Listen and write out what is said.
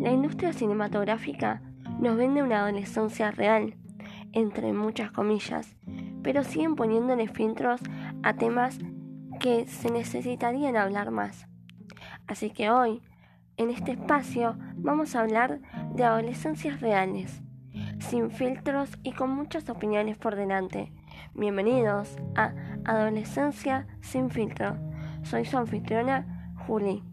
La industria cinematográfica nos vende una adolescencia real, entre muchas comillas, pero siguen poniéndole filtros a temas que se necesitarían hablar más. Así que hoy, en este espacio, vamos a hablar de adolescencias reales, sin filtros y con muchas opiniones por delante. Bienvenidos a Adolescencia sin filtro. Soy su anfitriona, Juli.